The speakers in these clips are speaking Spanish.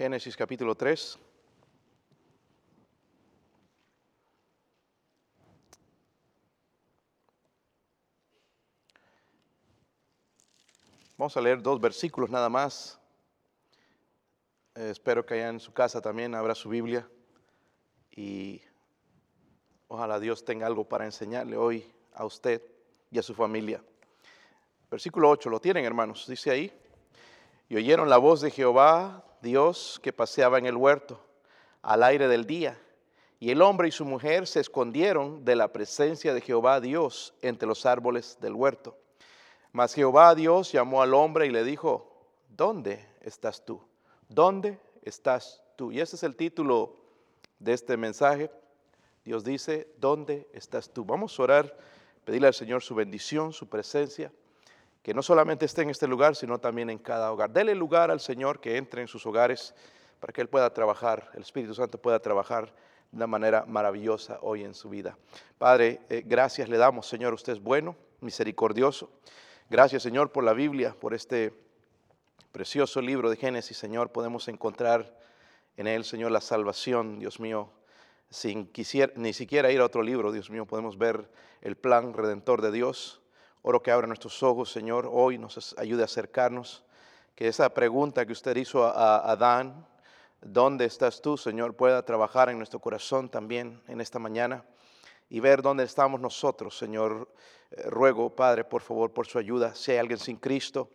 Génesis capítulo 3. Vamos a leer dos versículos nada más. Eh, espero que allá en su casa también abra su Biblia y ojalá Dios tenga algo para enseñarle hoy a usted y a su familia. Versículo 8, ¿lo tienen hermanos? Dice ahí, y oyeron la voz de Jehová, Dios, que paseaba en el huerto al aire del día. Y el hombre y su mujer se escondieron de la presencia de Jehová Dios entre los árboles del huerto. Mas Jehová Dios llamó al hombre y le dijo, ¿dónde estás tú? ¿Dónde estás tú? Y ese es el título de este mensaje. Dios dice, ¿dónde estás tú? Vamos a orar, pedirle al Señor su bendición, su presencia, que no solamente esté en este lugar, sino también en cada hogar. Dele lugar al Señor que entre en sus hogares para que Él pueda trabajar, el Espíritu Santo pueda trabajar de una manera maravillosa hoy en su vida. Padre, eh, gracias le damos, Señor, usted es bueno, misericordioso. Gracias, Señor, por la Biblia, por este precioso libro de Génesis, Señor. Podemos encontrar en él, Señor, la salvación, Dios mío. Sin quisiera, ni siquiera ir a otro libro, Dios mío, podemos ver el plan redentor de Dios. Oro que abra nuestros ojos, Señor, hoy nos ayude a acercarnos. Que esa pregunta que usted hizo a Adán, ¿dónde estás tú, Señor?, pueda trabajar en nuestro corazón también en esta mañana y ver dónde estamos nosotros, Señor. Eh, ruego, Padre, por favor, por su ayuda. Si hay alguien sin Cristo,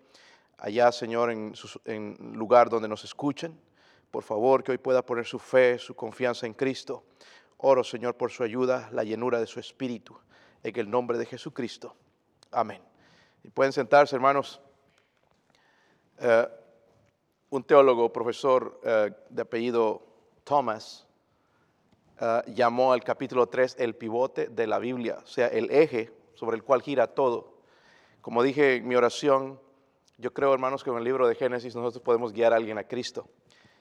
allá, Señor, en, en lugar donde nos escuchen, por favor, que hoy pueda poner su fe, su confianza en Cristo. Oro, Señor, por su ayuda, la llenura de su espíritu, en el nombre de Jesucristo. Amén. Y pueden sentarse, hermanos. Eh, un teólogo, profesor eh, de apellido Thomas, llamó al capítulo 3 el pivote de la Biblia, o sea, el eje sobre el cual gira todo. Como dije en mi oración, yo creo, hermanos, que en el libro de Génesis nosotros podemos guiar a alguien a Cristo.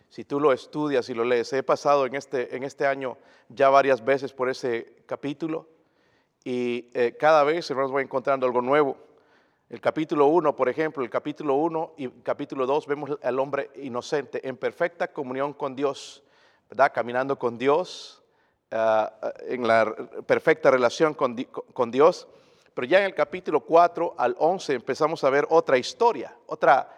Si tú lo estudias y lo lees, he pasado en este, en este año ya varias veces por ese capítulo y eh, cada vez, hermanos, voy encontrando algo nuevo. El capítulo 1, por ejemplo, el capítulo 1 y capítulo 2 vemos al hombre inocente en perfecta comunión con Dios, ¿verdad? Caminando con Dios, ah, en la perfecta relación con, Dios. Pero ya en el capítulo 4 al 11 empezamos a ver otra historia, otra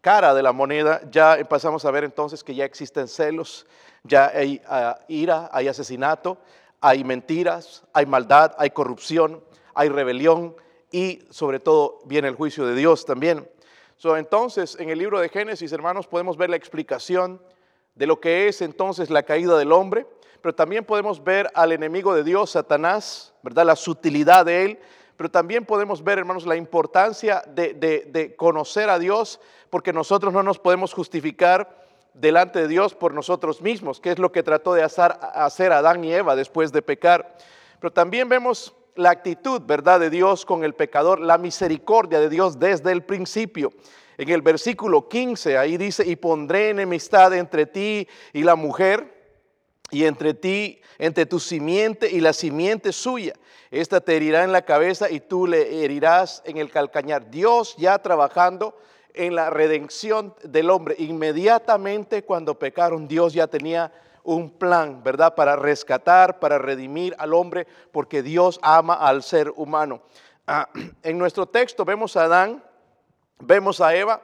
cara de la moneda. Ya empezamos a ver entonces que ya existen celos, ya hay ah, ira, hay asesinato, hay mentiras, hay maldad, hay corrupción, hay rebelión y sobre todo viene el juicio de Dios también. So, entonces, en el libro de Génesis, hermanos, podemos ver la explicación de lo que es entonces la caída del hombre, pero también podemos ver al enemigo de Dios, Satanás, ¿verdad? La sutilidad de él, pero también podemos ver, hermanos, la importancia de, conocer a Dios, porque nosotros no nos podemos justificar delante de Dios por nosotros mismos, que es lo que trató de hacer, Adán y Eva después de pecar. Pero también vemos la actitud, ¿verdad?, de Dios con el pecador, la misericordia de Dios desde el principio. En el versículo 15, ahí dice, y pondré enemistad entre ti y la mujer, y entre ti, entre tu simiente y la simiente suya. Esta te herirá en la cabeza y tú le herirás en el calcañar. Dios ya trabajando en la redención del hombre. Inmediatamente cuando pecaron, Dios ya tenía un plan, ¿verdad? Para rescatar, para redimir al hombre, porque Dios ama al ser humano. Ah, en nuestro texto vemos a Adán, vemos a Eva,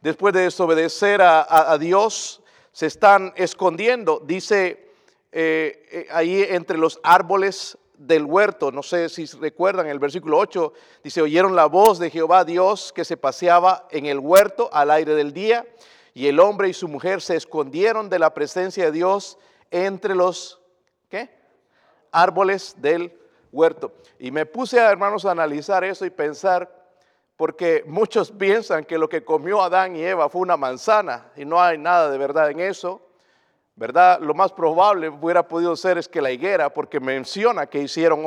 después de desobedecer a Dios, se están escondiendo, dice eh, eh, ahí entre los árboles del huerto. No sé si recuerdan, el versículo 8 dice, oyeron la voz de Jehová Dios que se paseaba en el huerto al aire del día, y el hombre y su mujer se escondieron de la presencia de Dios entre los ¿qué? árboles del huerto. Y me puse, a, hermanos, a analizar eso y pensar, porque muchos piensan que lo que comió Adán y Eva fue una manzana, y no hay nada de verdad en eso. ¿Verdad? Lo más probable hubiera podido ser es que la higuera, porque menciona que hicieron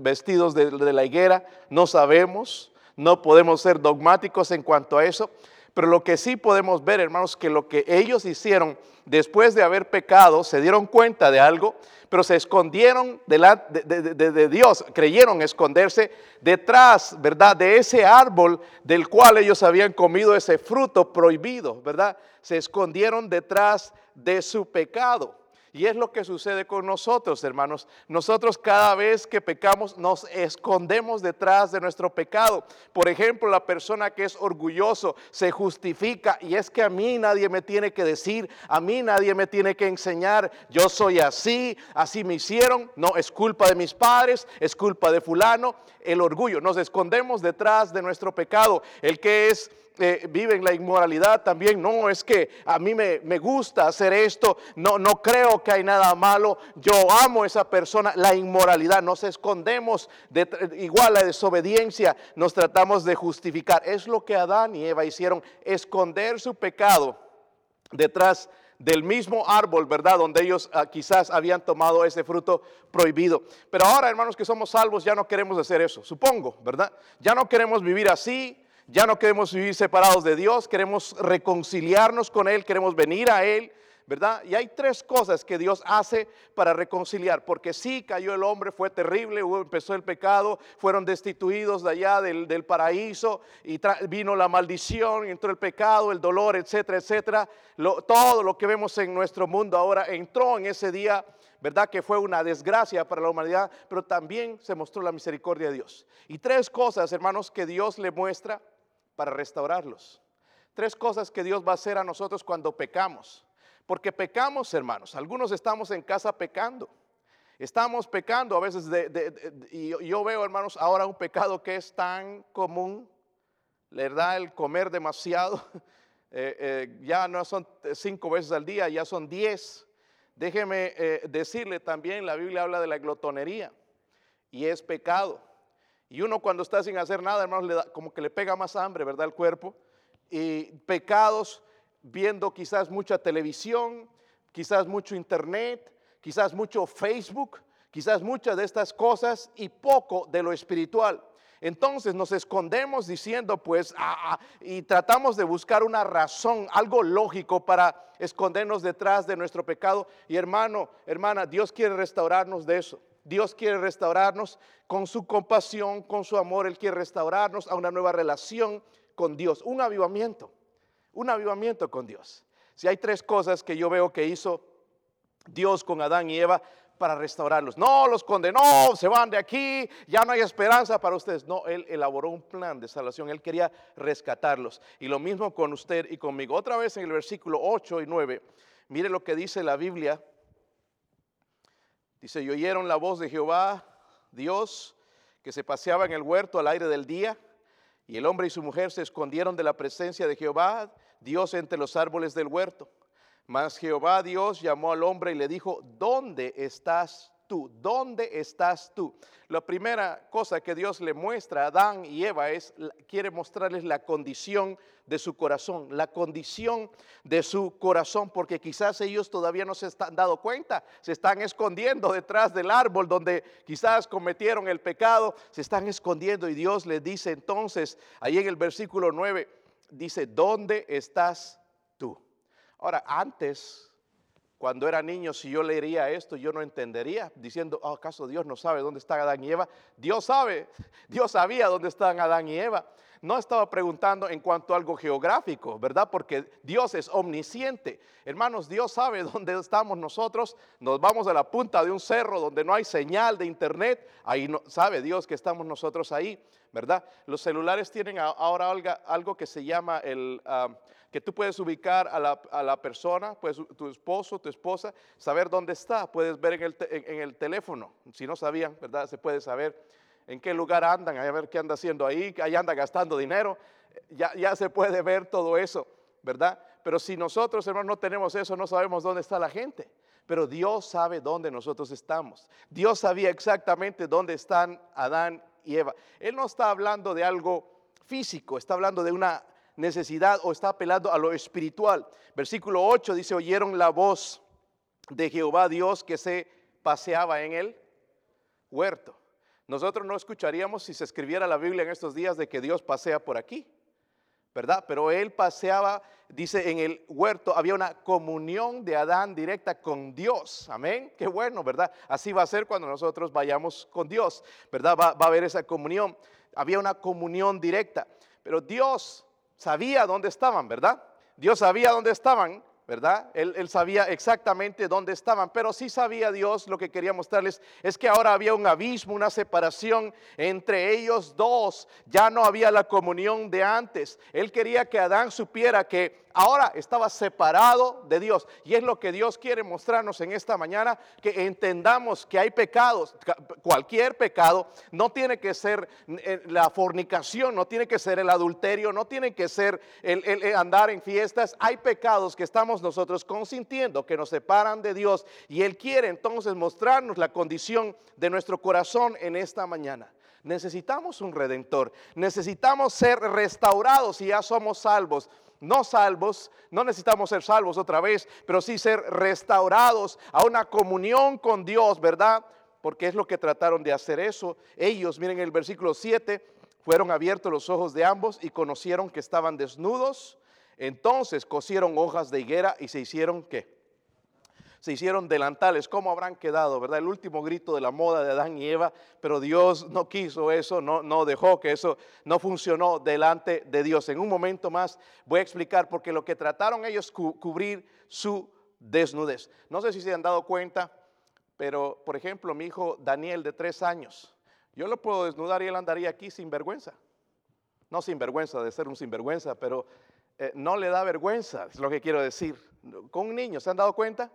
vestidos de, la higuera, no sabemos, no podemos ser dogmáticos en cuanto a eso, Pero lo que sí podemos ver, hermanos, que lo que ellos hicieron después de haber pecado, se dieron cuenta de algo, pero se escondieron de, de, Dios, creyeron esconderse detrás, ¿verdad? De ese árbol del cual ellos habían comido ese fruto prohibido, ¿verdad? Se escondieron detrás de su pecado. Y es lo que sucede con nosotros, hermanos. Nosotros cada vez que pecamos nos escondemos detrás de nuestro pecado. Por ejemplo, la persona que es orgulloso se justifica y es que a mí nadie me tiene que decir, a mí nadie me tiene que enseñar, yo soy así, así me hicieron. No, es culpa de mis padres, es culpa de fulano. El orgullo, nos escondemos detrás de nuestro pecado. El que es eh, viven la inmoralidad también. No, es que a mí me, gusta hacer esto. No, no creo que hay nada malo. Yo amo a esa persona. La inmoralidad, nos escondemos. De, igual la desobediencia, nos tratamos de justificar. Es lo que Adán y Eva hicieron, esconder su pecado detrás del mismo árbol, ¿verdad? Donde ellos ah, quizás habían tomado ese fruto prohibido. Pero ahora, hermanos, que somos salvos, ya no queremos hacer eso, supongo, ¿verdad? Ya no queremos vivir así, ya no queremos vivir separados de Dios, queremos reconciliarnos con Él, queremos venir a Él, ¿verdad? Y hay tres cosas que Dios hace para reconciliar, porque sí cayó el hombre, fue terrible, empezó el pecado, fueron destituidos de allá del, paraíso y vino la maldición, entró el pecado, el dolor, etcétera, etcétera. todo lo que vemos en nuestro mundo ahora entró en ese día ¿verdad? Que fue una desgracia para la humanidad, pero también se mostró la misericordia de Dios. Y tres cosas, hermanos, que Dios le muestra para restaurarlos. Tres cosas que Dios va a hacer a nosotros cuando pecamos. Porque pecamos, hermanos. Algunos estamos en casa pecando. Estamos pecando a veces y yo veo, hermanos, ahora un pecado que es tan común, ¿verdad? El comer demasiado. Eh, eh, ya no son cinco veces al día, ya son diez. Déjeme eh, decirle también, la Biblia habla de la glotonería y es pecado. Y uno cuando está sin hacer nada, hermanos, como que le pega más hambre, ¿verdad? El cuerpo. Y pecados viendo quizás mucha televisión, quizás mucho internet, quizás mucho Facebook, quizás muchas de estas cosas y poco de lo espiritual. Entonces nos escondemos diciendo pues ah, ah, y tratamos de buscar una razón, algo lógico para escondernos detrás de nuestro pecado. Y hermano, hermana, Dios quiere restaurarnos de eso. Dios quiere restaurarnos con su compasión, con su amor. Él quiere restaurarnos a una nueva relación con Dios, un avivamiento, un avivamiento con Dios. Si hay tres cosas que yo veo que hizo Dios con Adán y Eva para restaurarlos. No los condenó, se van de aquí, ya no hay esperanza para ustedes. No, Él elaboró un plan de salvación, Él quería rescatarlos. Y lo mismo con usted y conmigo. Otra vez en el versículo 8 y 9, mire lo que dice la Biblia Dice, y oyeron la voz de Jehová, Dios, que se paseaba en el huerto al aire del día, y el hombre y su mujer se escondieron de la presencia de Jehová, Dios entre los árboles del huerto. Mas Jehová Dios llamó al hombre y le dijo, ¿dónde estás tú? ¿Dónde estás tú? La primera cosa que Dios le muestra a Adán y Eva es, quiere mostrarles la condición de su corazón, la condición de su corazón, porque quizás ellos todavía no se están dando cuenta, se están escondiendo detrás del árbol donde quizás cometieron el pecado, se están escondiendo y Dios les dice entonces, ahí en el versículo 9, dice, ¿dónde estás tú? Ahora, antes cuando era niño, si yo leería esto, yo no entendería, diciendo, oh, ¿acaso Dios no sabe dónde están Adán y Eva? Dios sabe, Dios sabía dónde están Adán y Eva. No estaba preguntando en cuanto a algo geográfico, ¿verdad? Porque Dios es omnisciente. Hermanos, Dios sabe dónde estamos nosotros. Nos vamos a la punta de un cerro donde no hay señal de internet. Ahí no, sabe Dios que estamos nosotros ahí, ¿verdad? Los celulares tienen ahora algo que se llama el... Que tú puedes ubicar a la, persona, pues tu esposo, tu esposa, saber dónde está, puedes ver en el, en, el, teléfono, si no sabían, ¿verdad? Se puede saber en qué lugar andan, a ver qué anda haciendo ahí, ahí anda gastando dinero, ya, ya se puede ver todo eso, ¿verdad? Pero si nosotros, hermanos, no tenemos eso, no sabemos dónde está la gente. Pero Dios sabe dónde nosotros estamos. Dios sabía exactamente dónde están Adán y Eva. Él no está hablando de algo físico, está hablando de una necesidad o está apelando a lo espiritual. Versículo 8 dice, oyeron la voz de Jehová Dios que se paseaba en el huerto. Nosotros no escucharíamos si se escribiera la Biblia en estos días de que Dios pasea por aquí. ¿verdad? Pero él paseaba, dice, en el huerto había una comunión de Adán directa con Dios. Amén. Qué bueno, ¿verdad? Así va a ser cuando nosotros vayamos con Dios, ¿verdad? Va, va a haber esa comunión. Había una comunión directa. Pero Dios sabía dónde estaban, ¿verdad? Dios sabía dónde estaban ¿verdad? Él, sabía exactamente dónde estaban, pero sí sabía Dios lo que quería mostrarles es que ahora había un abismo, una separación entre ellos dos. Ya no había la comunión de antes. Él quería que Adán supiera que ahora estaba separado de Dios. Y es lo que Dios quiere mostrarnos en esta mañana, que entendamos que hay pecados, cualquier pecado, no tiene que ser eh, la fornicación, no tiene que ser el adulterio, no tiene que ser el, andar en fiestas. Hay pecados que estamos nosotros consintiendo, que nos separan de Dios. Y Él quiere entonces mostrarnos la condición de nuestro corazón en esta mañana. Necesitamos un redentor, necesitamos ser restaurados y ya somos salvos no salvos, no necesitamos ser salvos otra vez, pero sí ser restaurados a una comunión con Dios, ¿verdad? Porque es lo que trataron de hacer eso. Ellos, miren el versículo 7, fueron abiertos los ojos de ambos y conocieron que estaban desnudos. Entonces cosieron hojas de higuera y se hicieron qué? se hicieron delantales, ¿cómo habrán quedado, verdad? El último grito de la moda de Adán y Eva, pero Dios no quiso eso, no, no dejó que eso no funcionó delante de Dios. En un momento más voy a explicar porque lo que trataron ellos cubrir su desnudez. No sé si se han dado cuenta, pero por ejemplo mi hijo Daniel de tres años, yo lo puedo desnudar y él andaría aquí sin vergüenza. No sin vergüenza de ser un sinvergüenza, pero eh, no le da vergüenza, es lo que quiero decir. Con un niño, ¿se han dado cuenta?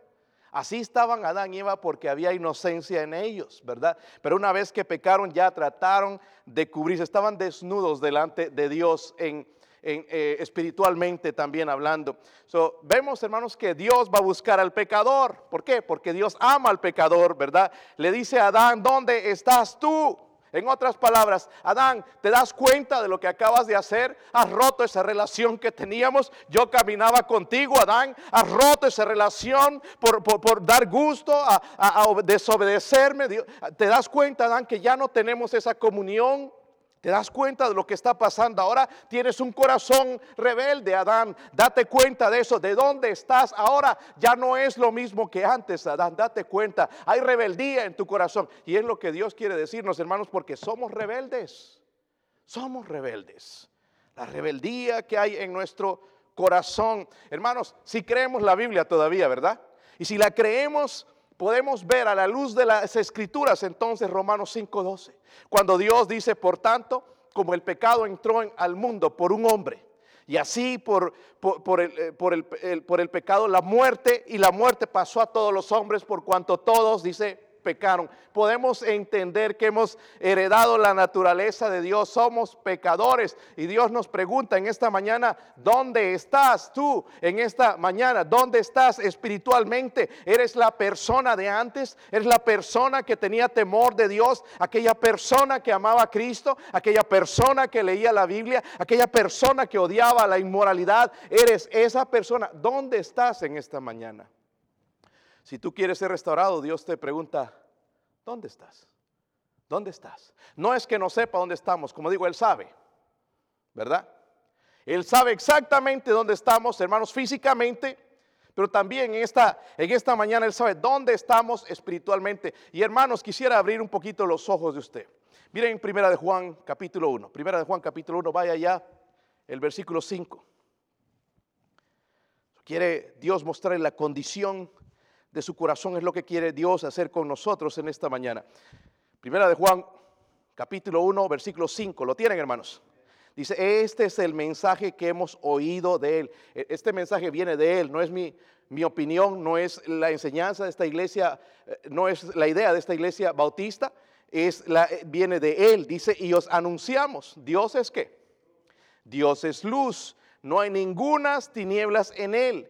Así estaban Adán y Eva porque había inocencia en ellos, ¿verdad? Pero una vez que pecaron ya trataron de cubrirse, estaban desnudos delante de Dios en, eh, espiritualmente también hablando. So, vemos, hermanos, que Dios va a buscar al pecador. ¿Por qué? Porque Dios ama al pecador, ¿verdad? Le dice a Adán, ¿dónde estás tú? En otras palabras, Adán, ¿te das cuenta de lo que acabas de hacer? Has roto esa relación que teníamos. Yo caminaba contigo, Adán. Has roto esa relación por, dar gusto, a, a desobedecerme. ¿Te das cuenta, Adán, que ya no tenemos esa comunión? ¿Te das cuenta de lo que está pasando? Ahora tienes un corazón rebelde, Adán. Date cuenta de eso. ¿De dónde estás? Ahora ya no es lo mismo que antes, Adán. Date cuenta. Hay rebeldía en tu corazón. Y es lo que Dios quiere decirnos, hermanos, porque somos rebeldes. Somos rebeldes. La rebeldía que hay en nuestro corazón. Hermanos, si creemos la Biblia todavía, ¿verdad? Y si la creemos, podemos ver a la luz de las escrituras entonces Romanos 5:12, cuando Dios dice, por tanto, como el pecado entró en, al mundo por un hombre, y así por, por, el, eh, por, el, por el pecado la muerte, y la muerte pasó a todos los hombres por cuanto todos, dice, pecaron. Podemos entender que hemos heredado la naturaleza de Dios, somos pecadores y Dios nos pregunta en esta mañana, ¿dónde estás tú en esta mañana? ¿Dónde estás espiritualmente? ¿Eres la persona de antes? ¿Eres la persona que tenía temor de Dios? ¿Aquella persona que amaba a Cristo? ¿Aquella persona que leía la Biblia? ¿Aquella persona que odiaba la inmoralidad? ¿Eres esa persona? ¿Dónde estás en esta mañana? Si tú quieres ser restaurado, Dios te pregunta, ¿dónde estás? ¿Dónde estás? No es que no sepa dónde estamos, como digo, Él sabe, ¿verdad? Él sabe exactamente dónde estamos, hermanos, físicamente, pero también en esta, en esta mañana Él sabe dónde estamos espiritualmente. Y hermanos, quisiera abrir un poquito los ojos de usted. Miren Primera de Juan capítulo 1. Primera de Juan capítulo 1, vaya ya el versículo 5. Quiere Dios mostrarle la condición de su corazón es lo que quiere Dios hacer con nosotros en esta mañana. Primera de Juan, capítulo 1, versículo 5. ¿Lo tienen, hermanos? Dice, este es el mensaje que hemos oído de Él. E, este mensaje viene de Él, no es mi, mi opinión, no es la enseñanza de esta iglesia, eh, no es la idea de esta iglesia bautista, es la, eh, viene de Él. Dice, y os anunciamos, Dios es qué? Dios es luz, no hay ningunas tinieblas en Él.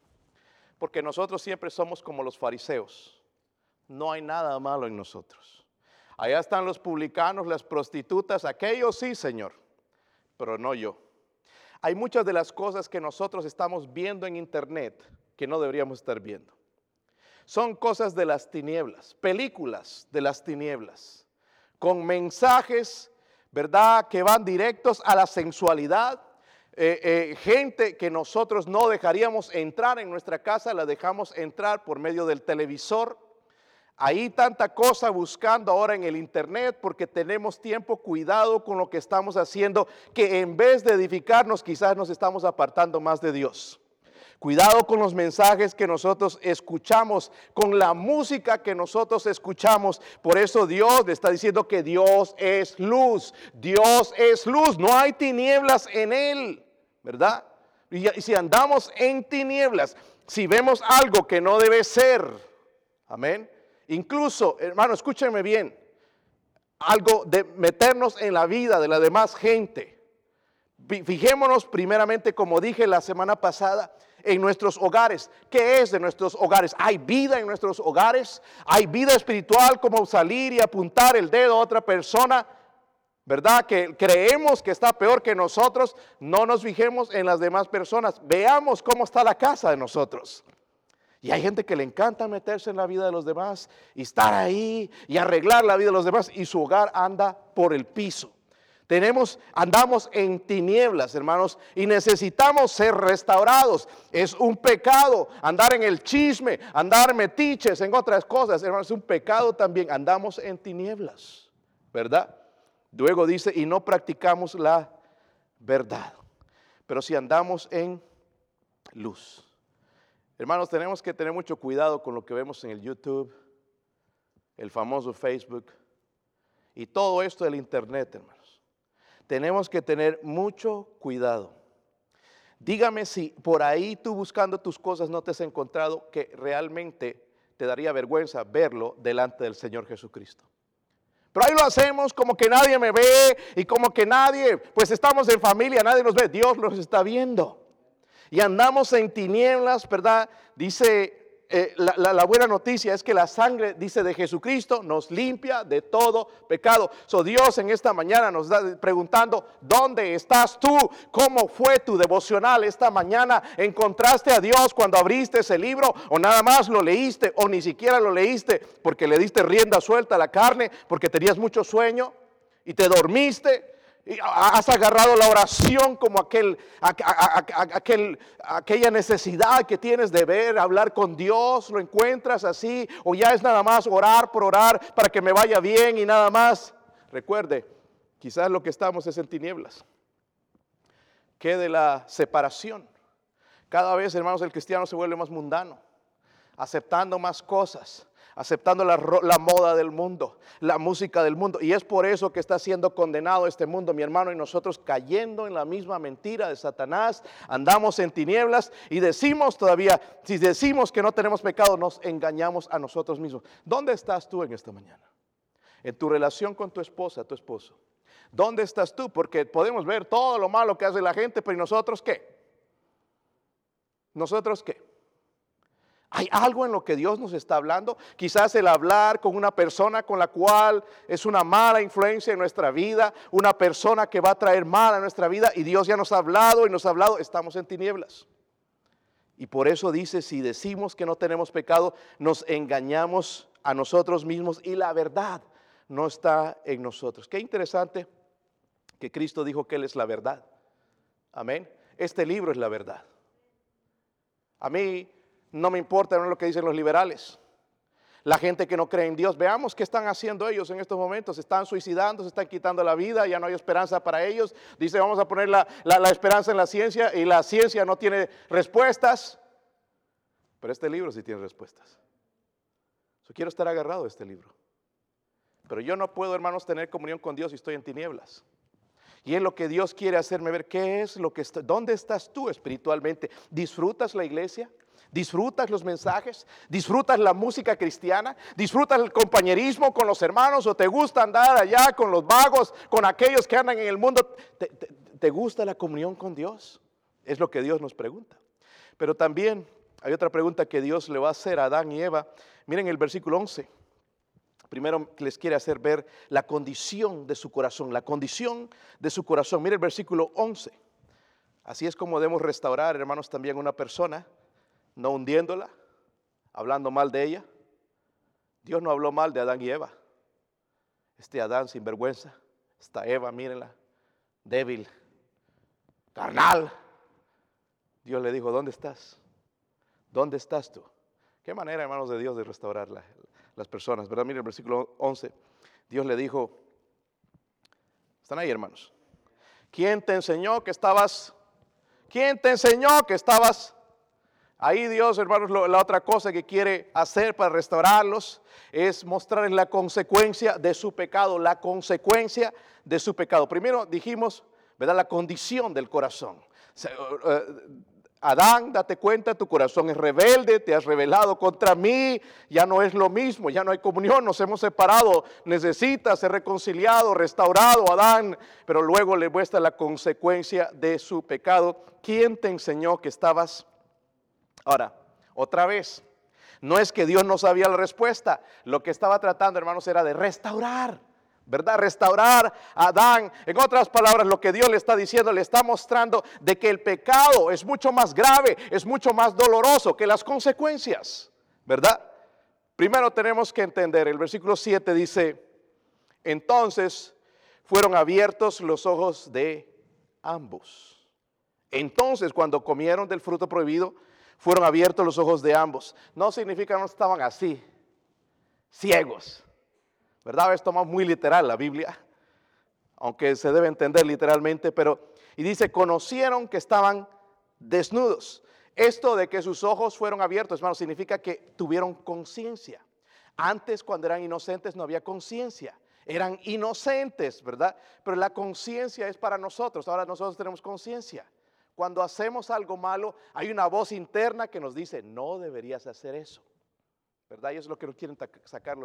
porque nosotros siempre somos como los fariseos. No hay nada malo en nosotros. Allá están los publicanos, las prostitutas, aquellos sí, Señor, pero no yo. Hay muchas de las cosas que nosotros estamos viendo en internet que no deberíamos estar viendo. Son cosas de las tinieblas, películas de las tinieblas, con mensajes, ¿verdad?, que van directos a la sensualidad. Eh, eh, gente que nosotros no dejaríamos entrar en nuestra casa, la dejamos entrar por medio del televisor. Hay tanta cosa buscando ahora en el internet porque tenemos tiempo, cuidado con lo que estamos haciendo, que en vez de edificarnos quizás nos estamos apartando más de Dios. Cuidado con los mensajes que nosotros escuchamos, con la música que nosotros escuchamos. Por eso Dios le está diciendo que Dios es luz. Dios es luz. No hay tinieblas en Él, ¿verdad? Y si andamos en tinieblas, si vemos algo que no debe ser, amén. Incluso, hermano, escúchenme bien, algo de meternos en la vida de la demás gente. Fijémonos primeramente, como dije la semana pasada, en nuestros hogares. ¿Qué es de nuestros hogares? ¿Hay vida en nuestros hogares? ¿Hay vida espiritual como salir y apuntar el dedo a otra persona? ¿Verdad? Que creemos que está peor que nosotros. No nos fijemos en las demás personas. Veamos cómo está la casa de nosotros. Y hay gente que le encanta meterse en la vida de los demás y estar ahí y arreglar la vida de los demás y su hogar anda por el piso. Tenemos, andamos en tinieblas, hermanos, y necesitamos ser restaurados. Es un pecado andar en el chisme, andar metiches, en otras cosas, hermanos, es un pecado también. Andamos en tinieblas, ¿verdad? Luego dice, y no practicamos la verdad. Pero si andamos en luz. Hermanos, tenemos que tener mucho cuidado con lo que vemos en el YouTube, el famoso Facebook y todo esto del Internet, hermanos tenemos que tener mucho cuidado. Dígame si por ahí tú buscando tus cosas no te has encontrado que realmente te daría vergüenza verlo delante del Señor Jesucristo. Pero ahí lo hacemos como que nadie me ve y como que nadie, pues estamos en familia, nadie nos ve, Dios nos está viendo. Y andamos en tinieblas, ¿verdad? Dice eh, la, buena noticia es que la sangre, dice, de Jesucristo nos limpia de todo pecado. So Dios en esta mañana nos está preguntando, ¿dónde estás tú? ¿Cómo fue tu devocional esta mañana? ¿Encontraste a Dios cuando abriste ese libro? ¿O nada más lo leíste? ¿O ni siquiera lo leíste porque le diste rienda suelta a la carne? ¿Porque tenías mucho sueño? ¿Y te dormiste? Has agarrado la oración como aquel, aquel, aquella necesidad que tienes de ver, hablar con Dios, lo encuentras así, o ya es nada más orar por orar para que me vaya bien y nada más. Recuerde, quizás lo que estamos es en tinieblas. Que de la separación. Cada vez, hermanos, el cristiano se vuelve más mundano, aceptando más cosas aceptando la, moda del mundo, la música del mundo. Y es por eso que está siendo condenado este mundo, mi hermano, y nosotros cayendo en la misma mentira de Satanás, andamos en tinieblas y decimos todavía, si decimos que no tenemos pecado, nos engañamos a nosotros mismos. ¿Dónde estás tú en esta mañana? En tu relación con tu esposa, tu esposo. ¿Dónde estás tú? Porque podemos ver todo lo malo que hace la gente, pero ¿y nosotros qué? ¿Nosotros qué? ¿Hay algo en lo que Dios nos está hablando? Quizás el hablar con una persona con la cual es una mala influencia en nuestra vida, una persona que va a traer mal a nuestra vida y Dios ya nos ha hablado y nos ha hablado, estamos en tinieblas. Y por eso dice, si decimos que no tenemos pecado, nos engañamos a nosotros mismos y la verdad no está en nosotros. Qué interesante que Cristo dijo que Él es la verdad. Amén. Este libro es la verdad. A mí no me importa lo que dicen los liberales. La gente que no cree en Dios, veamos qué están haciendo ellos en estos momentos. Se están suicidando, se están quitando la vida, ya no hay esperanza para ellos. Dice, vamos a poner la, esperanza en la ciencia y la ciencia no tiene respuestas. Pero este libro sí tiene respuestas. Yo quiero estar agarrado a este libro. Pero yo no puedo, hermanos, tener comunión con Dios si estoy en tinieblas. Y es lo que Dios quiere hacerme ver. ¿Qué es lo que está, dónde estás tú espiritualmente? ¿Disfrutas la iglesia? Disfrutas los mensajes, disfrutas la música cristiana, disfrutas el compañerismo con los hermanos o te gusta andar allá con los vagos, con aquellos que andan en el mundo. ¿Te, gusta la comunión con Dios? Es lo que Dios nos pregunta. Pero también hay otra pregunta que Dios le va a hacer a Adán y Eva. Miren el versículo 11. Primero les quiere hacer ver la condición de su corazón, la condición de su corazón. Miren el versículo 11. Así es como debemos restaurar, hermanos, también una persona, no hundiéndola, hablando mal de ella. Dios no habló mal de Adán y Eva. Este Adán sin vergüenza, esta Eva, mírenla, débil, carnal. Dios le dijo, ¿dónde estás? ¿Dónde estás tú? Qué manera, hermanos de Dios, de restaurar las personas, ¿verdad? Miren el versículo 11. Dios le dijo, están ahí, hermanos. ¿Quién te enseñó que estabas? ¿Quién te enseñó que estabas? Ahí Dios, hermanos, la otra cosa que quiere hacer para restaurarlos es mostrarles la consecuencia de su pecado, la consecuencia de su pecado. Primero dijimos, ¿verdad? La condición del corazón. Eh, Adán, date cuenta, tu corazón es rebelde, te has rebelado contra mí, ya no es lo mismo, ya no hay comunión, nos hemos separado, necesitas ser reconciliado, restaurado, Adán, pero luego le muestra la consecuencia de su pecado. ¿Quién te enseñó que estabas? Ahora, otra vez, no es que Dios no sabía la respuesta, lo que estaba tratando, hermanos, era de restaurar. ¿verdad? Restaurar a Adán. En otras palabras, lo que Dios le está diciendo, le está mostrando de que el pecado es mucho más grave, es mucho más doloroso que las consecuencias, ¿verdad? Primero tenemos que entender, el versículo 7 dice, entonces fueron abiertos los ojos de ambos. Entonces, cuando comieron del fruto prohibido, fueron abiertos los ojos de ambos. No significa que no estaban así, ciegos ¿verdad? Esto más muy literal la Biblia, aunque se debe entender literalmente, pero, y dice, conocieron que estaban desnudos. Esto de que sus ojos fueron abiertos, hermano, significa que tuvieron conciencia. Antes, cuando eran inocentes, no había conciencia. Eran inocentes, ¿verdad? Pero la conciencia es para nosotros. Ahora nosotros tenemos conciencia. Cuando hacemos algo malo, hay una voz interna que nos dice, no deberías hacer eso. ¿Verdad? Y eso es lo que nos quieren sacar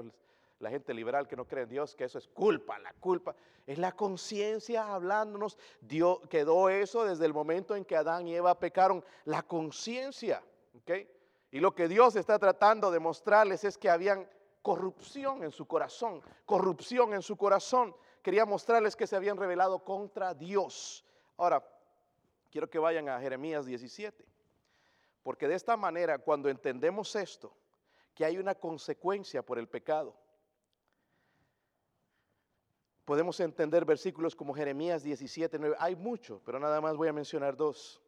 la gente liberal que no cree en Dios, que eso es culpa, la culpa. Es la conciencia hablándonos. Dios quedó eso desde el momento en que Adán y Eva pecaron, la conciencia. ¿okay? Y lo que Dios está tratando de mostrarles es que habían corrupción en su corazón, corrupción en su corazón. Quería mostrarles que se habían rebelado contra Dios. Ahora, quiero que vayan a Jeremías 17, porque de esta manera, cuando entendemos esto, que hay una consecuencia por el pecado, podemos entender versículos como Jeremías 17, 9. Hay mucho, pero nada más voy a mencionar dos.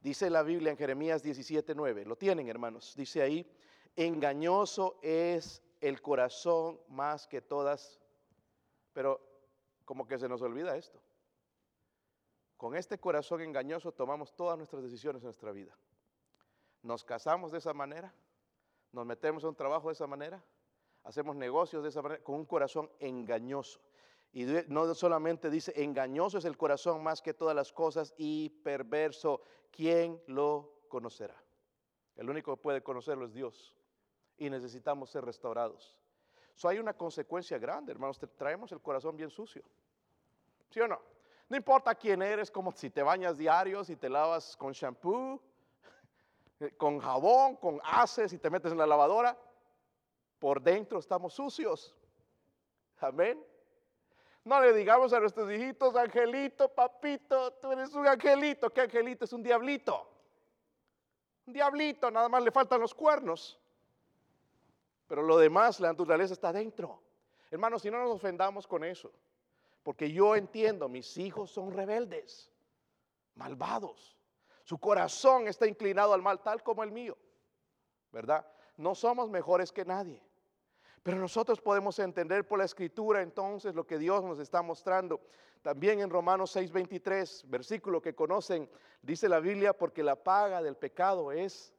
Dice la Biblia en Jeremías 17, 9. Lo tienen, hermanos. Dice ahí, engañoso es el corazón más que todas. Pero como que se nos olvida esto. Con este corazón engañoso tomamos todas nuestras decisiones en nuestra vida. Nos casamos de esa manera, nos metemos en un trabajo de esa manera, hacemos negocios de esa manera, con un corazón engañoso. Y no solamente dice, engañoso es el corazón más que todas las cosas y perverso, ¿quién lo conocerá? El único que puede conocerlo es Dios. Y necesitamos ser restaurados. So hay una consecuencia grande, hermanos. Traemos el corazón bien sucio. ¿Sí o no? No importa quién eres, como si te bañas diario, si te lavas con shampoo, con jabón, con haces y te metes en la lavadora por dentro estamos sucios. Amén. No le digamos a nuestros hijitos, angelito, papito, tú eres un angelito. ¿Qué angelito? Es un diablito. Un diablito, nada más le faltan los cuernos. Pero lo demás, la naturaleza está dentro. Hermanos, si no nos ofendamos con eso, porque yo entiendo, mis hijos son rebeldes, malvados. Su corazón está inclinado al mal, tal como el mío. ¿Verdad? No somos mejores que nadie. Pero nosotros podemos entender por la escritura entonces lo que Dios nos está mostrando. También en Romanos 6:23, versículo que conocen, dice la Biblia, porque la paga del pecado es,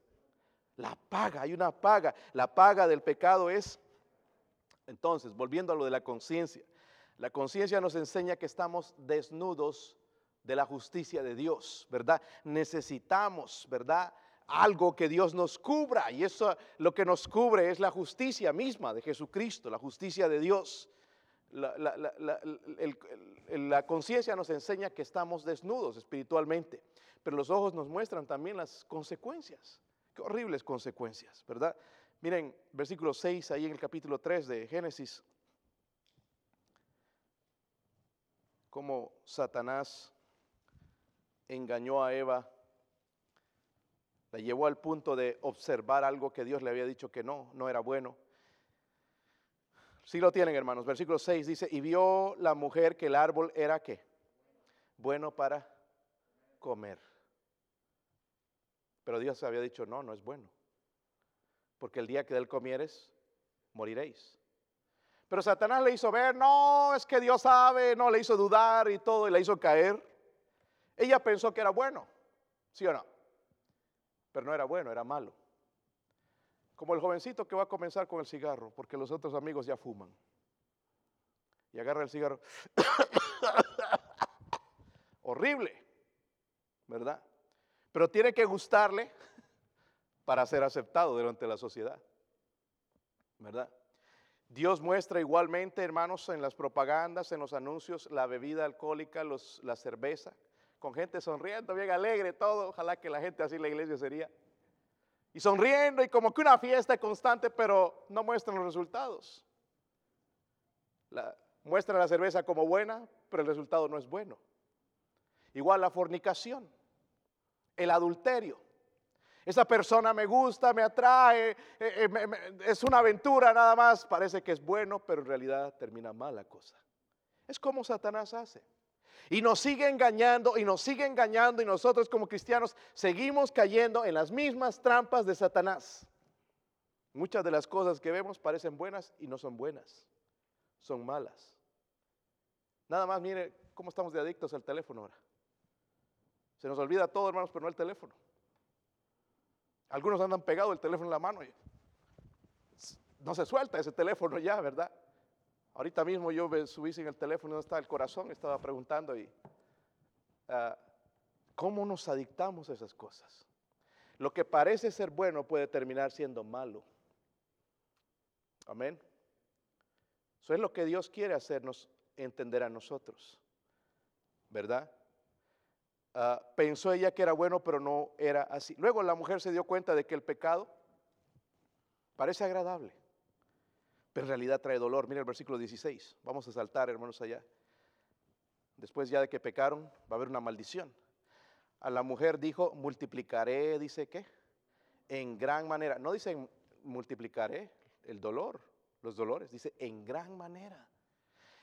la paga, hay una paga, la paga del pecado es, entonces, volviendo a lo de la conciencia, la conciencia nos enseña que estamos desnudos de la justicia de Dios, ¿verdad? Necesitamos, ¿verdad? algo que Dios nos cubra. Y eso lo que nos cubre es la justicia misma de Jesucristo, la justicia de Dios. La, conciencia nos enseña que estamos desnudos espiritualmente, pero los ojos nos muestran también las consecuencias. Qué horribles consecuencias, ¿verdad? Miren, versículo 6, ahí en el capítulo 3 de Génesis, cómo Satanás engañó a Eva, la llevó al punto de observar algo que Dios le había dicho que no, no era bueno. Sí lo tienen, hermanos. Versículo 6 dice, y vio la mujer que el árbol era qué? Bueno para comer. Pero Dios había dicho, no, no es bueno. Porque el día que de él comieres, moriréis. Pero Satanás le hizo ver, no, es que Dios sabe, no, le hizo dudar y todo, y le hizo caer. Ella pensó que era bueno, ¿sí o no? Pero no era bueno, era malo. Como el jovencito que va a comenzar con el cigarro, porque los otros amigos ya fuman. Y agarra el cigarro. Horrible, ¿verdad? Pero tiene que gustarle para ser aceptado delante de la sociedad, ¿verdad? Dios muestra igualmente, hermanos, en las propagandas, en los anuncios, la bebida alcohólica, la cerveza, con gente sonriendo, bien alegre, todo. Ojalá que la gente así en la iglesia sería. Y sonriendo y como que una fiesta constante, pero no muestran los resultados. La, muestran la cerveza como buena, pero el resultado no es bueno. Igual la fornicación, el adulterio. Esa persona me gusta, me atrae, eh, eh, es una aventura nada más, parece que es bueno, pero en realidad termina mal la cosa. Es como Satanás hace. Y nos sigue engañando y nos sigue engañando y nosotros como cristianos seguimos cayendo en las mismas trampas de Satanás. Muchas de las cosas que vemos parecen buenas y no son buenas, son malas. Nada más mire cómo estamos de adictos al teléfono ahora. Se nos olvida todo, hermanos, pero no el teléfono. Algunos andan pegados el teléfono en la mano y no se suelta ese teléfono ya, ¿verdad? Ahorita mismo yo subí sin el teléfono, ¿dónde está el corazón? Estaba preguntando y ah, ¿cómo nos adictamos a esas cosas? Lo que parece ser bueno puede terminar siendo malo. Amén. Eso es lo que Dios quiere hacernos entender a nosotros, ¿verdad? Ah, pensó ella que era bueno, pero no era así. Luego la mujer se dio cuenta de que el pecado parece agradable, pero en realidad trae dolor. Mira el versículo 16. Vamos a saltar, hermanos, allá. Después ya de que pecaron, va a haber una maldición. A la mujer dijo, multiplicaré, dice qué, en gran manera. No dice multiplicaré el dolor, los dolores, dice en gran manera.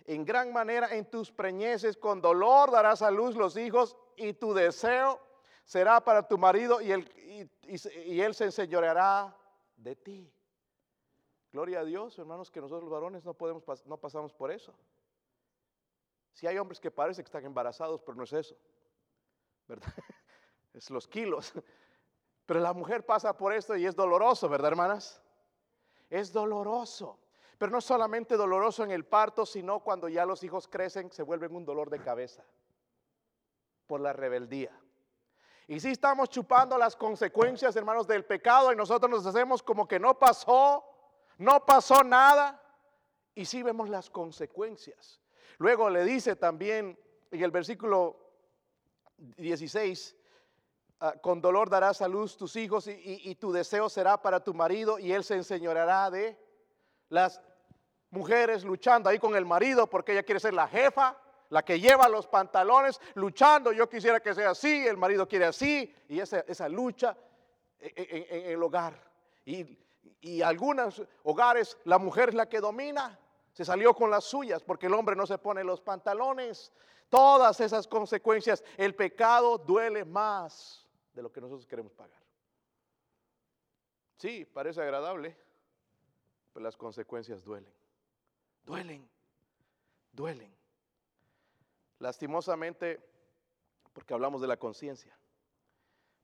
En gran manera en tus preñeces con dolor darás a luz los hijos y tu deseo será para tu marido y él, se enseñoreará de ti. Gloria a Dios, hermanos, que nosotros los varones no podemos no pasamos por eso. Si hay hombres que parece que están embarazados, pero no es eso. ¿Verdad? Es los kilos. Pero la mujer pasa por esto y es doloroso, ¿verdad, hermanas? Es doloroso. Pero no solamente doloroso en el parto, sino cuando ya los hijos crecen, se vuelven un dolor de cabeza por la rebeldía. Y si estamos chupando las consecuencias, hermanos, del pecado y nosotros nos hacemos como que no pasó, no pasó nada, y sí vemos las consecuencias. Luego le dice también en el versículo 16, ah, con dolor darás a luz tus hijos y, y- y tu deseo será para tu marido y él se enseñoreará de las mujeres luchando ahí con el marido porque ella quiere ser la jefa, la que lleva los pantalones, luchando. Yo quisiera que sea así, el marido quiere así, y esa, lucha en, en- en el hogar. Y, y algunos hogares la mujer es la que domina, se salió con las suyas porque el hombre no se pone los pantalones. Todas esas consecuencias, el pecado duele más de lo que nosotros queremos pagar. Sí, parece agradable, pero las consecuencias duelen. Duelen, duelen. Lastimosamente, porque hablamos de la conciencia,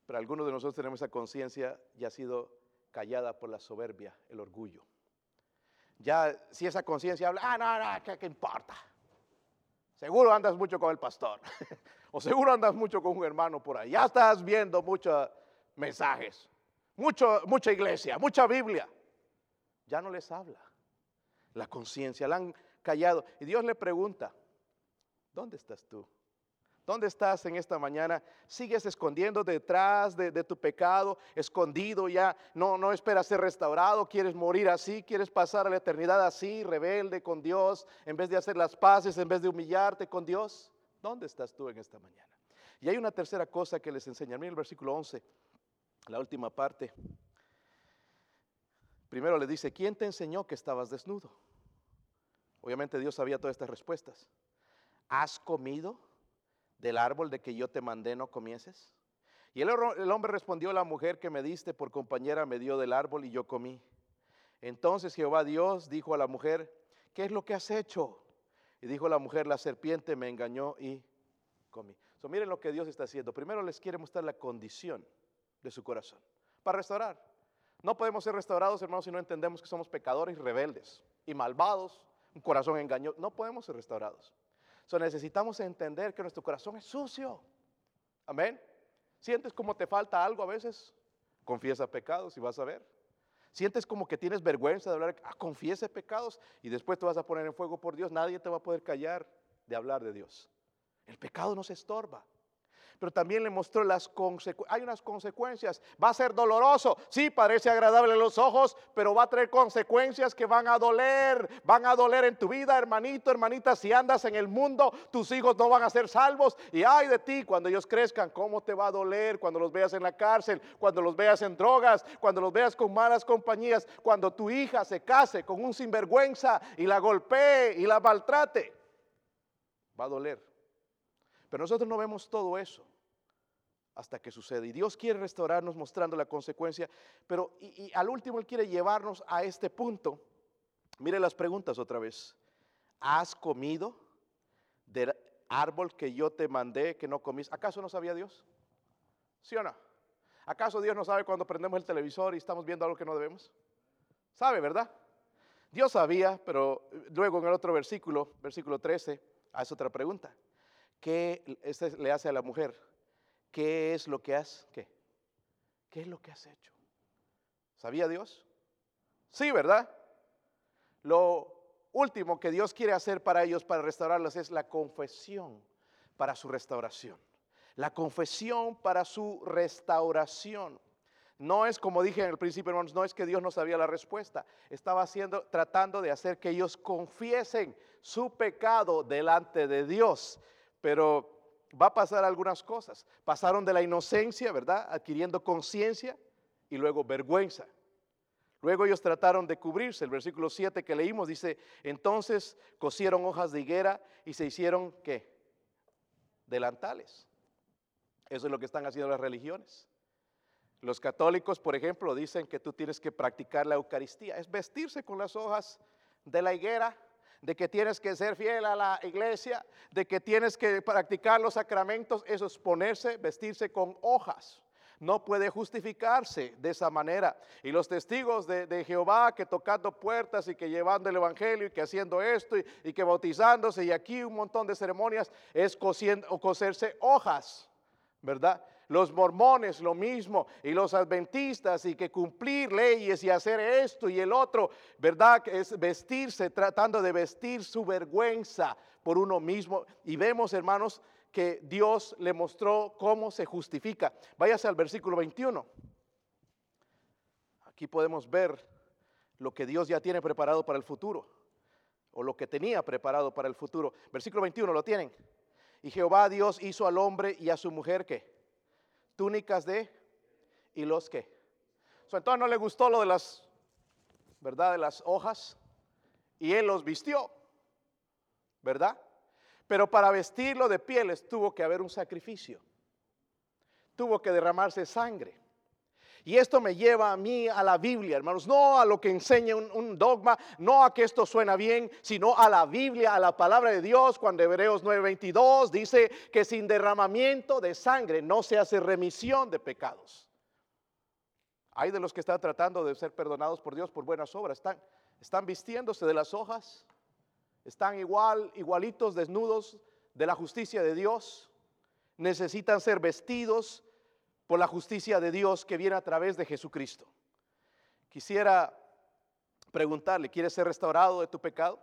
pero algunos de nosotros tenemos esa conciencia ya ha sido callada por la soberbia, el orgullo. Ya si esa conciencia habla, ah, no, no, ¿qué, importa? Seguro andas mucho con el pastor, o seguro andas mucho con un hermano por ahí. Ya estás viendo muchos mensajes, mucho, mucha iglesia, mucha Biblia. Ya no les habla. La conciencia, la han callado. Y Dios le pregunta, ¿dónde estás tú? ¿Dónde estás en esta mañana? ¿Sigues escondiendo detrás de, tu pecado, escondido ya? No, no esperas ser restaurado, quieres morir así, quieres pasar a la eternidad así, rebelde con Dios, en vez de hacer las paces, en vez de humillarte con Dios. ¿Dónde estás tú en esta mañana? Y hay una tercera cosa que les enseña. Miren el versículo 11, la última parte. Primero le dice, ¿quién te enseñó que estabas desnudo? Obviamente Dios sabía todas estas respuestas. ¿Has comido? del árbol de que yo te mandé no comieses? Y el, hombre respondió, la mujer que me diste por compañera me dio del árbol y yo comí. Entonces Jehová Dios dijo a la mujer, ¿qué es lo que has hecho? Y dijo la mujer, la serpiente me engañó y comí. So, miren lo que Dios está haciendo. Primero les quiere mostrar la condición de su corazón para restaurar. No podemos ser restaurados, hermanos, si no entendemos que somos pecadores y rebeldes y malvados, un corazón engañoso. No podemos ser restaurados. So necesitamos entender que nuestro corazón es sucio. Amén. ¿Sientes como te falta algo a veces? Confiesa pecados y vas a ver. Sientes como que tienes vergüenza de hablar, ah, confiese pecados y después te vas a poner en fuego por Dios. Nadie te va a poder callar de hablar de Dios. El pecado no se estorba pero también le mostró las consecuencias. Hay unas consecuencias. Va a ser doloroso. Sí, parece agradable a los ojos, pero va a traer consecuencias que van a doler. Van a doler en tu vida, hermanito, hermanita. Si andas en el mundo, tus hijos no van a ser salvos. Y ay de ti cuando ellos crezcan, ¿cómo te va a doler cuando los veas en la cárcel, cuando los veas en drogas, cuando los veas con malas compañías, cuando tu hija se case con un sinvergüenza y la golpee y la maltrate? Va a doler. Pero nosotros no vemos todo eso hasta que sucede. Y Dios quiere restaurarnos mostrando la consecuencia. Pero y, al último Él quiere llevarnos a este punto. Mire las preguntas otra vez. ¿Has comido del árbol que yo te mandé que no comís? ¿Acaso no sabía Dios? ¿Sí o no? ¿Acaso Dios no sabe cuando prendemos el televisor y estamos viendo algo que no debemos? Sabe, ¿verdad? Dios sabía, pero luego en el otro versículo, versículo 13, hace otra pregunta. ¿Qué le hace a la mujer? ¿Qué es lo que has, qué? ¿Qué es lo que has hecho? ¿Sabía Dios? Sí, ¿verdad? Lo último que Dios quiere hacer para ellos, para restaurarlos, es la confesión para su restauración. La confesión para su restauración. No es como dije en el principio, hermanos, no es que Dios no sabía la respuesta. Estaba haciendo, tratando de hacer que ellos confiesen su pecado delante de Dios pero va a pasar algunas cosas. Pasaron de la inocencia, ¿verdad? Adquiriendo conciencia y luego vergüenza. Luego ellos trataron de cubrirse. El versículo 7 que leímos dice, entonces cosieron hojas de higuera y se hicieron, ¿qué? Delantales. Eso es lo que están haciendo las religiones. Los católicos, por ejemplo, dicen que tú tienes que practicar la Eucaristía. Es vestirse con las hojas de la higuera de que tienes que ser fiel a la iglesia, de que tienes que practicar los sacramentos, eso es ponerse, vestirse con hojas. No puede justificarse de esa manera. Y los testigos de, Jehová que tocando puertas y que llevando el Evangelio y que haciendo esto y, que bautizándose y aquí un montón de ceremonias es coserse hojas, ¿verdad? Los mormones lo mismo, y los adventistas, y que cumplir leyes y hacer esto y el otro, ¿verdad? Es vestirse, tratando de vestir su vergüenza por uno mismo. Y vemos, hermanos, que Dios le mostró cómo se justifica. Váyase al versículo 21. Aquí podemos ver lo que Dios ya tiene preparado para el futuro, o lo que tenía preparado para el futuro. Versículo 21, ¿lo tienen? Y Jehová Dios hizo al hombre y a su mujer que túnicas de y los que. entonces no le gustó lo de las, ¿verdad? De las hojas y él los vistió, ¿verdad? Pero para vestirlo de pieles tuvo que haber un sacrificio. Tuvo que derramarse sangre. Y esto me lleva a mí a la Biblia, hermanos, no a lo que enseña un, dogma, no a que esto suena bien, sino a la Biblia, a la palabra de Dios, cuando Hebreos 9:22 dice que sin derramamiento de sangre no se hace remisión de pecados. Hay de los que están tratando de ser perdonados por Dios por buenas obras, están, están vistiéndose de las hojas, están igual, igualitos, desnudos de la justicia de Dios, necesitan ser vestidos por la justicia de Dios que viene a través de Jesucristo. Quisiera preguntarle, ¿quieres ser restaurado de tu pecado?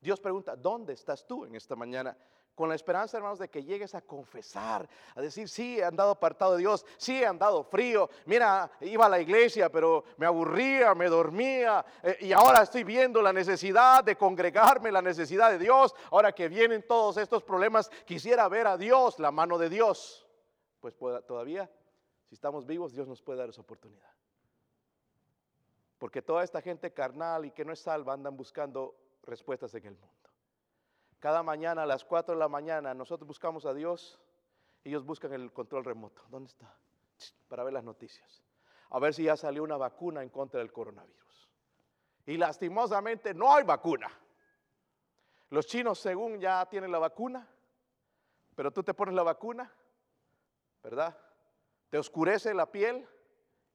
Dios pregunta, ¿dónde estás tú en esta mañana? Con la esperanza, hermanos, de que llegues a confesar, a decir, sí, he andado apartado de Dios, sí, he andado frío. Mira, iba a la iglesia, pero me aburría, me dormía. Eh, y ahora estoy viendo la necesidad de congregarme, la necesidad de Dios. Ahora que vienen todos estos problemas, quisiera ver a Dios, la mano de Dios. Pues todavía, si estamos vivos, Dios nos puede dar esa oportunidad. Porque toda esta gente carnal y que no es salva andan buscando respuestas en el mundo. Cada mañana a las 4 de la mañana nosotros buscamos a Dios, ellos buscan el control remoto. ¿Dónde está? Para ver las noticias. A ver si ya salió una vacuna en contra del coronavirus. Y lastimosamente no hay vacuna. Los chinos según ya tienen la vacuna, pero tú te pones la vacuna, ¿verdad? Te oscurece la piel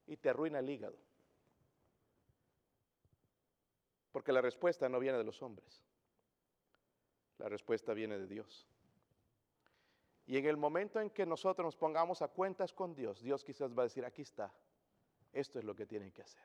y te arruina el hígado. Porque la respuesta no viene de los hombres. La respuesta viene de Dios. Y en el momento en que nosotros nos pongamos a cuentas con Dios, Dios quizás va a decir, aquí está, esto es lo que tienen que hacer.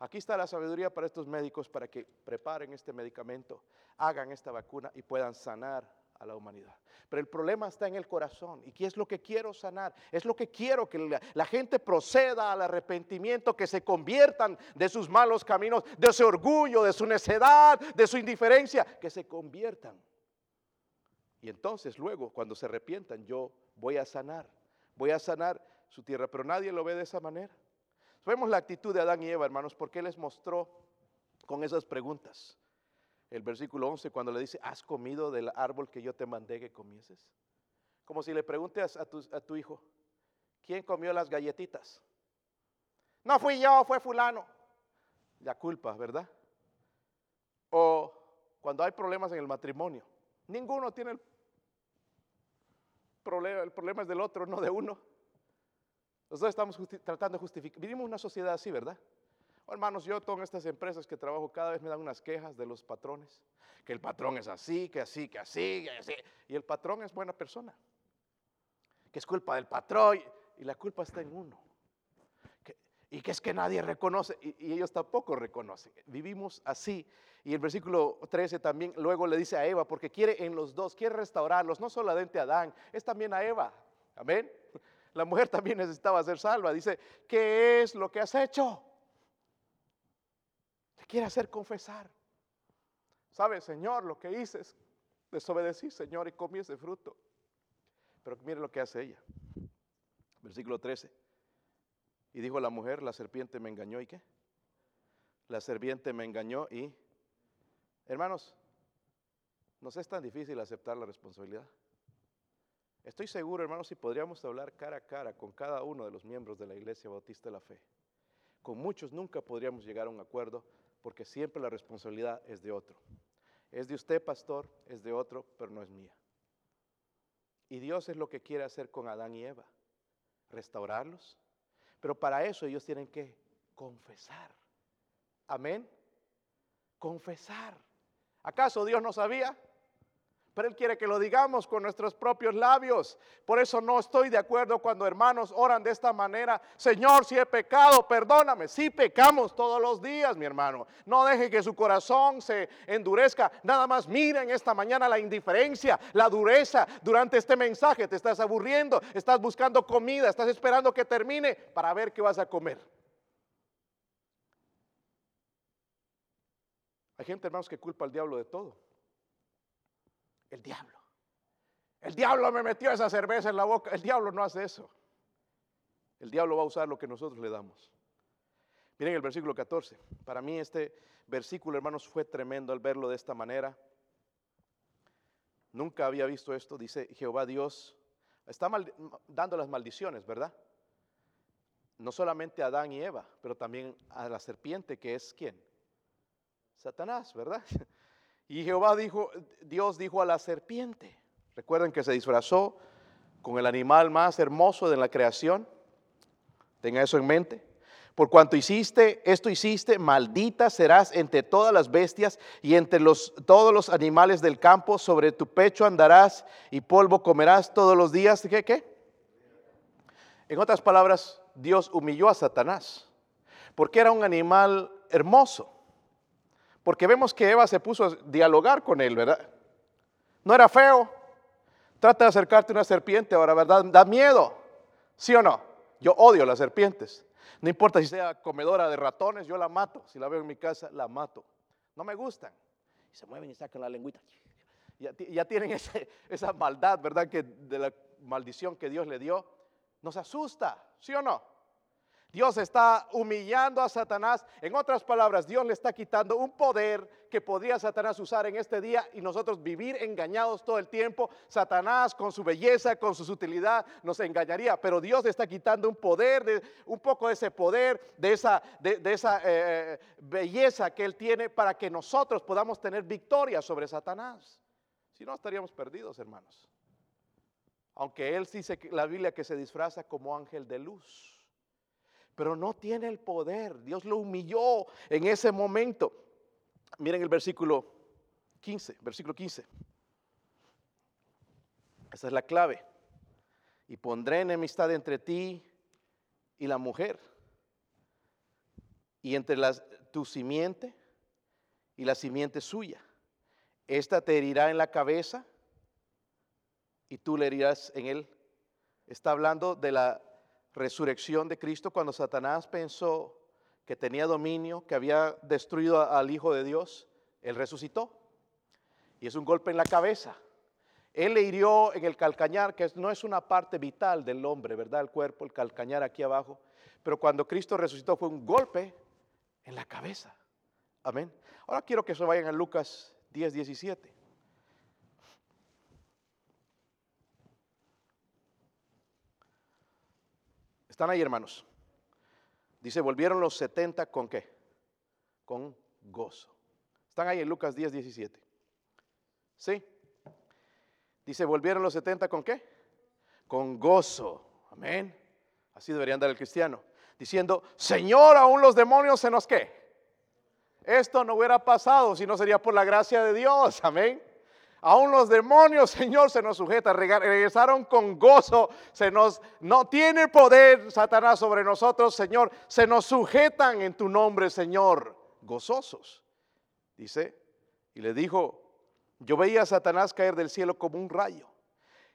Aquí está la sabiduría para estos médicos para que preparen este medicamento, hagan esta vacuna y puedan sanar a la humanidad. Pero el problema está en el corazón. ¿Y qué es lo que quiero sanar? Es lo que quiero que la, gente proceda al arrepentimiento, que se conviertan de sus malos caminos, de su orgullo, de su necedad, de su indiferencia, que se conviertan. Y entonces luego, cuando se arrepientan, yo voy a sanar, voy a sanar su tierra. Pero nadie lo ve de esa manera. Vemos la actitud de Adán y Eva, hermanos, porque les mostró con esas preguntas el versículo 11 cuando le dice, ¿has comido del árbol que yo te mandé que comieses? Como si le preguntes a tu, a tu hijo, ¿quién comió las galletitas? No fui yo, fue fulano. La culpa, ¿verdad? O cuando hay problemas en el matrimonio, ninguno tiene el problema, el problema es del otro, no de uno. Nosotros estamos tratando de justificar. Vivimos una sociedad así, ¿verdad? Hermanos, yo en estas empresas que trabajo cada vez me dan unas quejas de los patrones, que el patrón es así, que así, que así, que así. Y el patrón es buena persona, que es culpa del patrón y la culpa está en uno. y que es que nadie reconoce, y, ellos tampoco reconocen. Vivimos así. Y el versículo 13 también luego le dice a Eva, porque quiere en los dos, quiere restaurarlos, no solamente a Adán, es también a Eva. Amén. La mujer también necesitaba ser salva. Dice, ¿qué es lo que has hecho? Quiere hacer confesar. ¿Sabe, Señor, lo que hice es desobedecí, Señor, y comí ese fruto? Pero mire lo que hace ella. Versículo 13. Y dijo la mujer, la serpiente me engañó y qué? La serpiente me engañó y, hermanos, nos es tan difícil aceptar la responsabilidad. Estoy seguro, hermanos, si podríamos hablar cara a cara con cada uno de los miembros de la Iglesia Bautista de la Fe. Con muchos nunca podríamos llegar a un acuerdo porque siempre la responsabilidad es de otro. Es de usted, pastor, es de otro, pero no es mía. Y Dios es lo que quiere hacer con Adán y Eva, restaurarlos. Pero para eso ellos tienen que confesar. Amén. Confesar. ¿Acaso Dios no sabía? Pero Él quiere que lo digamos con nuestros propios labios. Por eso no estoy de acuerdo cuando hermanos oran de esta manera. Señor, si he pecado, perdóname. Si pecamos todos los días, mi hermano. No deje que su corazón se endurezca. Nada más miren esta mañana la indiferencia, la dureza. Durante este mensaje te estás aburriendo, estás buscando comida, estás esperando que termine para ver qué vas a comer. Hay gente, hermanos, que culpa al diablo de todo. El diablo. El diablo me metió esa cerveza en la boca. El diablo no hace eso. El diablo va a usar lo que nosotros le damos. Miren el versículo 14. Para mí este versículo, hermanos, fue tremendo al verlo de esta manera. Nunca había visto esto. Dice Jehová Dios. Está dando las maldiciones, ¿verdad? No solamente a Adán y Eva, pero también a la serpiente, que es quién? Satanás, ¿verdad? Y Jehová dijo, Dios dijo a la serpiente, recuerden que se disfrazó con el animal más hermoso de la creación, tenga eso en mente. Por cuanto hiciste, esto hiciste, maldita serás entre todas las bestias y entre los, todos los animales del campo, sobre tu pecho andarás y polvo comerás todos los días. ¿Qué? ¿Qué? En otras palabras, Dios humilló a Satanás, porque era un animal hermoso Porque vemos que Eva se puso a dialogar con él, ¿verdad? No era feo. Trata de acercarte a una serpiente ahora, ¿verdad? Da miedo. ¿Sí o no? Yo odio las serpientes. No importa si sea comedora de ratones, yo la mato. Si la veo en mi casa, la mato. No me gustan. Y se mueven y sacan la lengüita. Ya, ya tienen esa maldad, ¿verdad? Que de la maldición que Dios le dio. Nos asusta, ¿sí o no? Dios está humillando a Satanás. En otras palabras, Dios le está quitando un poder que podría Satanás usar en este día y nosotros vivir engañados todo el tiempo. Satanás con su belleza, con su sutilidad, nos engañaría. Pero Dios le está quitando un poder, de, un poco de ese poder, de esa, de, esa eh, belleza que Él tiene para que nosotros podamos tener victoria sobre Satanás. Si no, estaríamos perdidos, hermanos. Aunque Él dice la Biblia que se disfraza como ángel de luz pero no tiene el poder. Dios lo humilló en ese momento. Miren el versículo 15, versículo 15. Esa es la clave. Y pondré enemistad entre ti y la mujer, y entre tu simiente y la simiente suya. Esta te herirá en la cabeza y tú le herirás en él. Está hablando de la resurrección de Cristo, cuando Satanás pensó que tenía dominio, que había destruido al Hijo de Dios, Él resucitó. Y es un golpe en la cabeza. Él le hirió en el calcañar, que no es una parte vital del hombre, ¿verdad? El cuerpo, el calcañar aquí abajo. Pero cuando Cristo resucitó fue un golpe en la cabeza. Amén. Ahora quiero que se vayan a Lucas 10, 17. ¿Están ahí, hermanos? Dice, volvieron los 70 con qué? Con gozo. Están ahí en Lucas 10, 17. ¿Sí? Dice, volvieron los 70 con qué? Con gozo. Amén. Así debería andar el cristiano. Diciendo, Señor, aún los demonios se nos qué. Esto no hubiera pasado si no sería por la gracia de Dios. Amén. Aún los demonios, Señor, se nos sujeta. Regresaron con gozo. Se nos no tiene poder Satanás sobre nosotros, Señor. Se nos sujetan en tu nombre, Señor, gozosos. Dice, y le dijo, yo veía a Satanás caer del cielo como un rayo.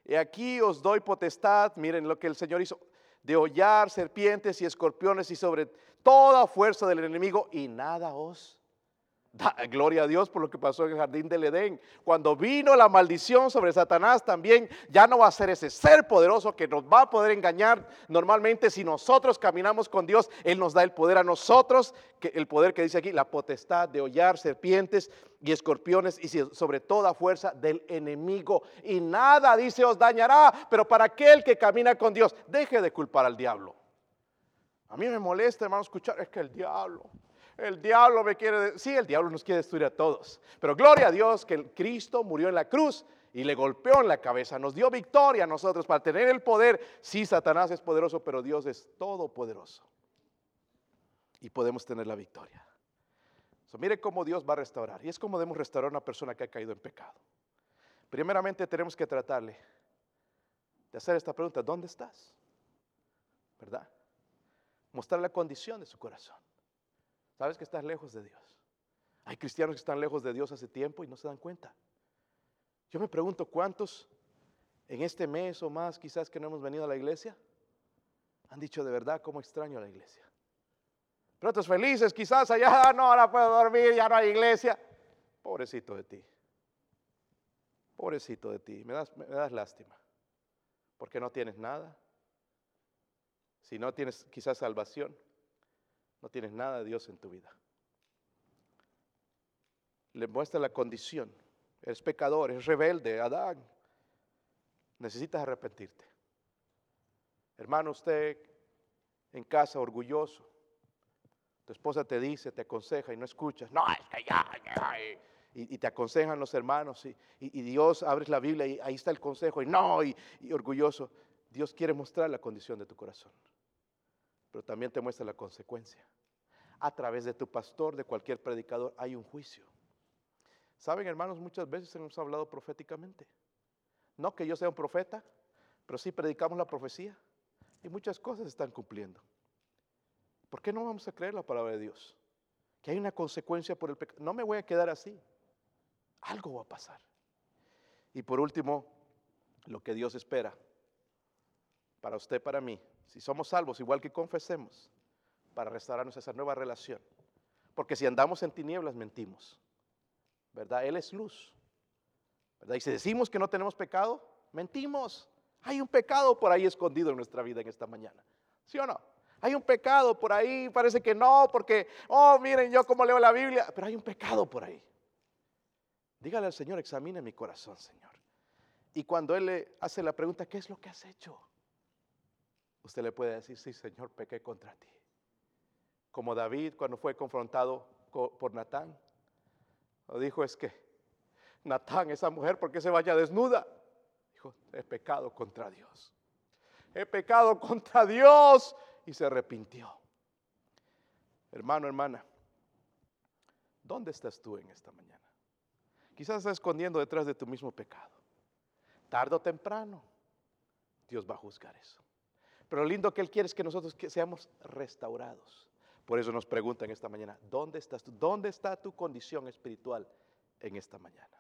Y aquí os doy potestad, miren lo que el Señor hizo, de hollar serpientes y escorpiones y sobre toda fuerza del enemigo y nada os gloria a Dios por lo que pasó en el jardín del Edén. Cuando vino la maldición sobre Satanás también, ya no va a ser ese ser poderoso que nos va a poder engañar. Normalmente si nosotros caminamos con Dios, Él nos da el poder a nosotros, el poder que dice aquí, la potestad de hollar serpientes y escorpiones y sobre toda fuerza del enemigo. Y nada, dice, os dañará, pero para aquel que camina con Dios, deje de culpar al diablo. A mí me molesta, hermano, escuchar, es que el diablo, el diablo me quiere, sí, el diablo nos quiere destruir a todos. Pero gloria a Dios que el Cristo murió en la cruz y le golpeó en la cabeza, nos dio victoria a nosotros para tener el poder. Sí, Satanás es poderoso, pero Dios es todopoderoso. Y podemos tener la victoria. mire cómo Dios va a restaurar. Y es como debemos restaurar a una persona que ha caído en pecado. Primeramente tenemos que tratarle de hacer esta pregunta, ¿dónde estás? ¿Verdad? Mostrar la condición de su corazón. Sabes que estás lejos de Dios. Hay cristianos que están lejos de Dios hace tiempo y no se dan cuenta. Yo me pregunto cuántos en este mes o más quizás que no hemos venido a la iglesia han dicho de verdad cómo extraño a la iglesia. Pero otros felices quizás allá, no, ahora puedo dormir, ya no hay iglesia. Pobrecito de ti. Pobrecito de ti. Me das, me das lástima. Porque no tienes nada. Si no tienes quizás salvación no tienes nada de Dios en tu vida. Le muestra la condición. Eres pecador, es rebelde, Adán. Necesitas arrepentirte. Hermano, usted en casa orgulloso, tu esposa te dice, te aconseja y no escuchas. No, es que ya, Y, te aconsejan los hermanos y, y, Dios abres la Biblia y ahí está el consejo y no, y orgulloso. Dios quiere mostrar la condición de tu corazón pero también te muestra la consecuencia. A través de tu pastor, de cualquier predicador, hay un juicio. Saben, hermanos, muchas veces hemos hablado proféticamente. No que yo sea un profeta, pero sí predicamos la profecía y muchas cosas están cumpliendo. ¿Por qué no vamos a creer la palabra de Dios? que hay una consecuencia por el pecado. No me voy a quedar así. Algo va a pasar. Y por último, lo que Dios espera para usted, para mí, si somos salvos, igual que confesemos, para restaurarnos esa nueva relación. Porque si andamos en tinieblas, mentimos. ¿Verdad? Él es luz. ¿Verdad? Y si decimos que no tenemos pecado, mentimos. Hay un pecado por ahí escondido en nuestra vida en esta mañana. ¿Sí o no? Hay un pecado por ahí, parece que no, porque, oh, miren yo cómo leo la Biblia, pero hay un pecado por ahí. Dígale al Señor, examine mi corazón, Señor. Y cuando Él le hace la pregunta, ¿qué es lo que has hecho? Usted le puede decir, sí, Señor, pequé contra ti. Como David cuando fue confrontado por Natán. Lo dijo es que, Natán, esa mujer, ¿por qué se vaya desnuda? Dijo, he pecado contra Dios. He pecado contra Dios y se arrepintió. Hermano, hermana, ¿dónde estás tú en esta mañana? Quizás estás escondiendo detrás de tu mismo pecado. Tardo o temprano, Dios va a juzgar eso. Pero lo lindo que Él quiere es que nosotros seamos restaurados. Por eso nos preguntan esta mañana, ¿dónde estás tú? ¿Dónde está tu condición espiritual en esta mañana?